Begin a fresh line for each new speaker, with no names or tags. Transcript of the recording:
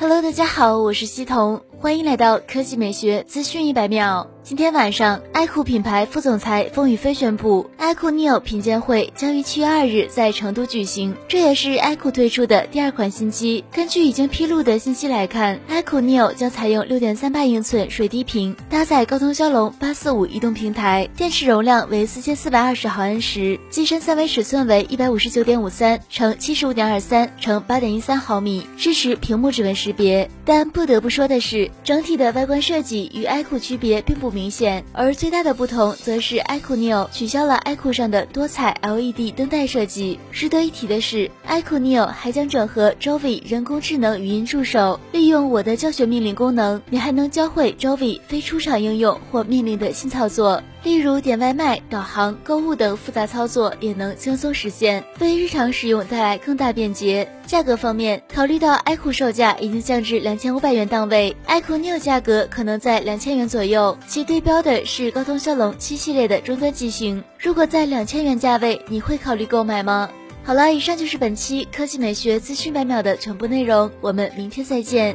Hello，大家好，我是西彤，欢迎来到科技美学资讯一百秒。今天晚上，iQOO 品牌副总裁风雨飞宣布，iQOO Neo 品鉴会将于七月二日在成都举行，这也是 iQOO 推出的第二款新机。根据已经披露的信息来看，iQOO Neo 将采用六点三八英寸水滴屏，搭载高通骁龙八四五移动平台，电池容量为四千四百二十毫安时，机身三维尺寸为一百五十九点五三乘七十五点二三乘八点一三毫米，支持屏幕指纹识识别。但不得不说的是，整体的外观设计与 iQOO 区别并不。明显，而最大的不同则是 iQOO Neo 取消了 iQOO 上的多彩 LED 灯带设计。值得一提的是，iQOO Neo 还将整合 Jovi 人工智能语音助手，利用我的教学命令功能，你还能教会 Jovi 非出厂应用或命令的新操作。例如点外卖、导航、购物等复杂操作也能轻松实现，为日常使用带来更大便捷。价格方面，考虑到 iQOO 售价已经降至两千五百元档位，iQOO Neo 价格可能在两千元左右，其对标的是高通骁龙七系列的终端机型。如果在两千元价位，你会考虑购买吗？好了，以上就是本期科技美学资讯百秒的全部内容，我们明天再见。